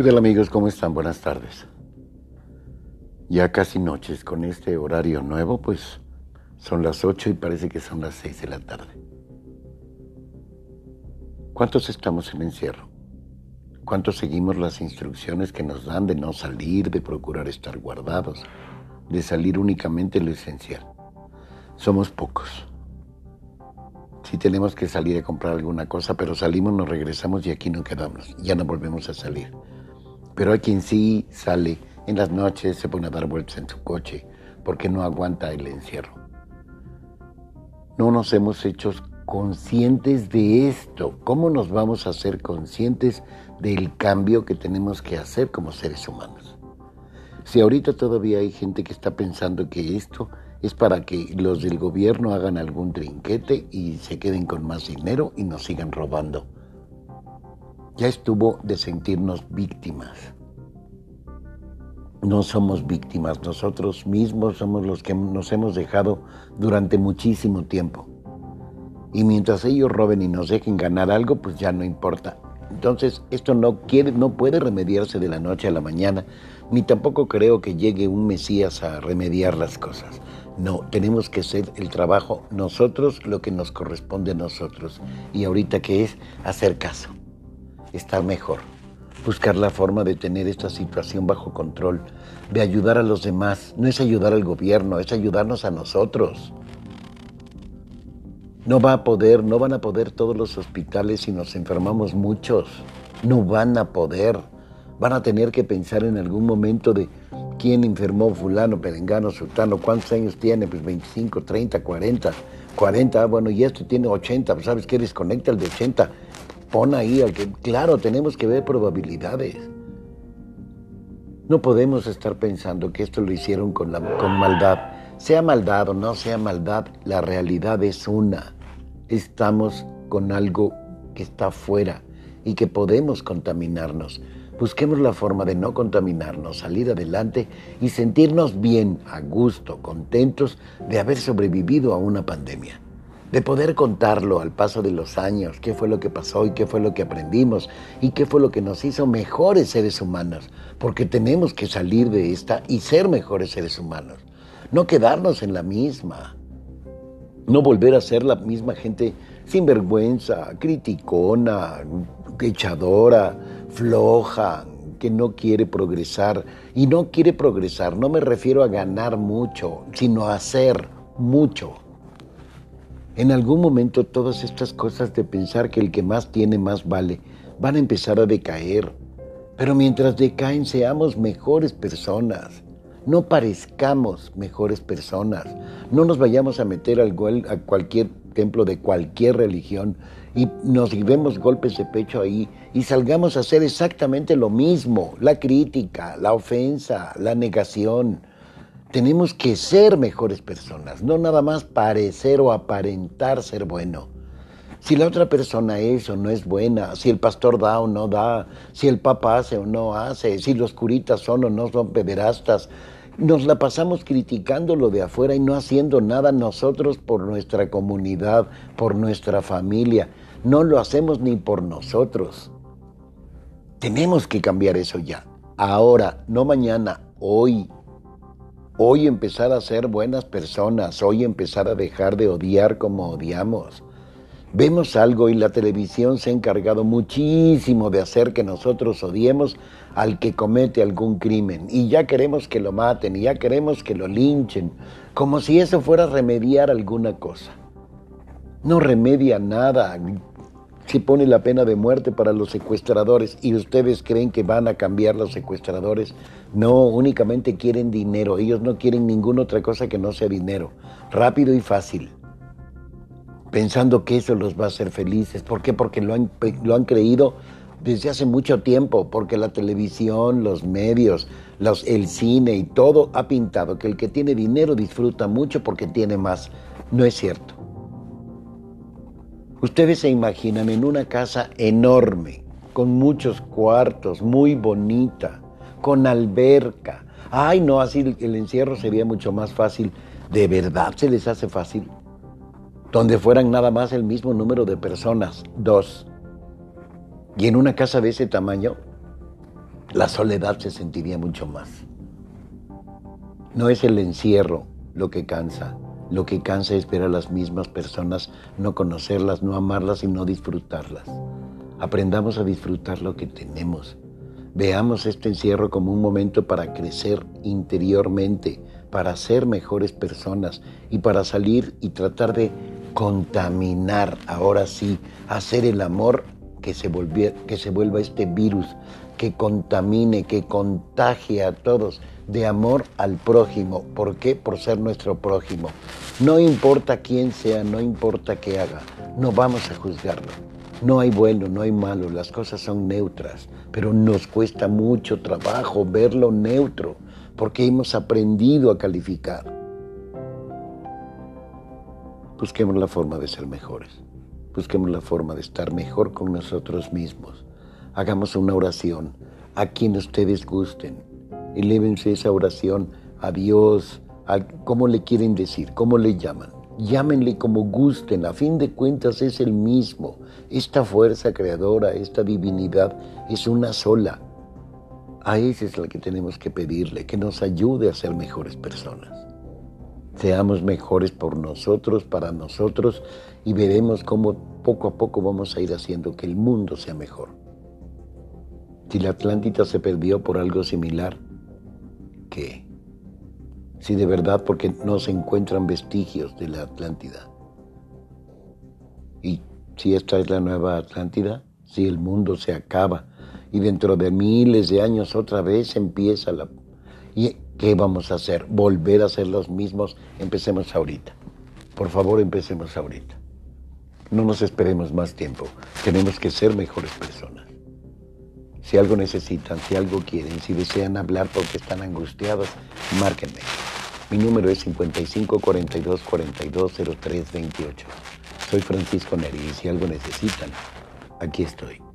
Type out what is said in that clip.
¿Qué amigos? ¿Cómo están? Buenas tardes. Ya casi noches con este horario nuevo, pues son las 8 y parece que son las 6 de la tarde. ¿Cuántos estamos en encierro? ¿Cuántos seguimos las instrucciones que nos dan de no salir, de procurar estar guardados, de salir únicamente lo esencial? Somos pocos. Si tenemos que salir a comprar alguna cosa, pero salimos, nos regresamos y aquí no quedamos. Ya no volvemos a salir. Pero hay quien sí sale en las noches, se pone a dar vueltas en su coche porque no aguanta el encierro. No nos hemos hecho conscientes de esto. ¿Cómo nos vamos a hacer conscientes del cambio que tenemos que hacer como seres humanos? Si ahorita todavía hay gente que está pensando que esto es para que los del gobierno hagan algún trinquete y se queden con más dinero y nos sigan robando ya estuvo de sentirnos víctimas. No somos víctimas, nosotros mismos somos los que nos hemos dejado durante muchísimo tiempo. Y mientras ellos roben y nos dejen ganar algo, pues ya no importa. Entonces, esto no quiere, no puede remediarse de la noche a la mañana, ni tampoco creo que llegue un Mesías a remediar las cosas. No, tenemos que hacer el trabajo nosotros, lo que nos corresponde a nosotros. Y ahorita que es hacer caso estar mejor, buscar la forma de tener esta situación bajo control, de ayudar a los demás. No es ayudar al gobierno, es ayudarnos a nosotros. No va a poder, no van a poder todos los hospitales si nos enfermamos muchos. No van a poder. Van a tener que pensar en algún momento de quién enfermó fulano, perengano, sultano, cuántos años tiene, pues 25, 30, 40, 40, bueno, y esto tiene 80, pues sabes que desconecta el de 80 pon ahí que, claro, tenemos que ver probabilidades. No podemos estar pensando que esto lo hicieron con, la, con maldad. Sea maldad o no sea maldad, la realidad es una. Estamos con algo que está fuera y que podemos contaminarnos. Busquemos la forma de no contaminarnos, salir adelante y sentirnos bien, a gusto, contentos de haber sobrevivido a una pandemia de poder contarlo al paso de los años, qué fue lo que pasó y qué fue lo que aprendimos y qué fue lo que nos hizo mejores seres humanos, porque tenemos que salir de esta y ser mejores seres humanos, no quedarnos en la misma, no volver a ser la misma gente sinvergüenza, criticona, echadora, floja, que no quiere progresar. Y no quiere progresar, no me refiero a ganar mucho, sino a hacer mucho. En algún momento todas estas cosas de pensar que el que más tiene más vale van a empezar a decaer. Pero mientras decaen seamos mejores personas. No parezcamos mejores personas. No nos vayamos a meter al, a cualquier templo de cualquier religión y nos llevemos golpes de pecho ahí y salgamos a hacer exactamente lo mismo. La crítica, la ofensa, la negación tenemos que ser mejores personas, no nada más parecer o aparentar ser bueno. Si la otra persona es o no es buena, si el pastor da o no da, si el papa hace o no hace, si los curitas son o no son pederastas, nos la pasamos criticando lo de afuera y no haciendo nada nosotros por nuestra comunidad, por nuestra familia. No lo hacemos ni por nosotros. Tenemos que cambiar eso ya. Ahora, no mañana, hoy. Hoy empezar a ser buenas personas, hoy empezar a dejar de odiar como odiamos. Vemos algo y la televisión se ha encargado muchísimo de hacer que nosotros odiemos al que comete algún crimen y ya queremos que lo maten y ya queremos que lo linchen, como si eso fuera remediar alguna cosa. No remedia nada, si pone la pena de muerte para los secuestradores y ustedes creen que van a cambiar los secuestradores. No, únicamente quieren dinero. Ellos no quieren ninguna otra cosa que no sea dinero. Rápido y fácil. Pensando que eso los va a hacer felices. ¿Por qué? Porque lo han, lo han creído desde hace mucho tiempo. Porque la televisión, los medios, el cine y todo ha pintado que el que tiene dinero disfruta mucho porque tiene más. No es cierto. Ustedes se imaginan en una casa enorme, con muchos cuartos, muy bonita, con alberca. Ay, no, así el encierro sería mucho más fácil. ¿De verdad se les hace fácil? Donde fueran nada más el mismo número de personas, dos. Y en una casa de ese tamaño, la soledad se sentiría mucho más. No es el encierro lo que cansa. Lo que cansa es ver a las mismas personas, no conocerlas, no amarlas y no disfrutarlas. Aprendamos a disfrutar lo que tenemos. Veamos este encierro como un momento para crecer interiormente, para ser mejores personas y para salir y tratar de contaminar, ahora sí, hacer el amor que se, que se vuelva este virus, que contamine, que contagie a todos de amor al prójimo. ¿Por qué? Por ser nuestro prójimo. No importa quién sea, no importa qué haga, no vamos a juzgarlo. No hay bueno, no hay malo, las cosas son neutras, pero nos cuesta mucho trabajo verlo neutro, porque hemos aprendido a calificar. Busquemos la forma de ser mejores, busquemos la forma de estar mejor con nosotros mismos. Hagamos una oración a quien ustedes gusten, Elévense esa oración a Dios, a, ¿cómo le quieren decir? ¿Cómo le llaman? Llámenle como gusten, a fin de cuentas es el mismo. Esta fuerza creadora, esta divinidad es una sola. A esa es la que tenemos que pedirle, que nos ayude a ser mejores personas. Seamos mejores por nosotros, para nosotros, y veremos cómo poco a poco vamos a ir haciendo que el mundo sea mejor. Si la Atlántida se perdió por algo similar, ¿qué? Si de verdad porque no se encuentran vestigios de la Atlántida. Y si esta es la nueva Atlántida, si el mundo se acaba y dentro de miles de años otra vez empieza la... ¿Y qué vamos a hacer? ¿Volver a ser los mismos? Empecemos ahorita. Por favor, empecemos ahorita. No nos esperemos más tiempo. Tenemos que ser mejores personas. Si algo necesitan, si algo quieren, si desean hablar porque están angustiados, márquenme. Mi número es 55 42 42 03 28. Soy Francisco Neri y si algo necesitan, aquí estoy.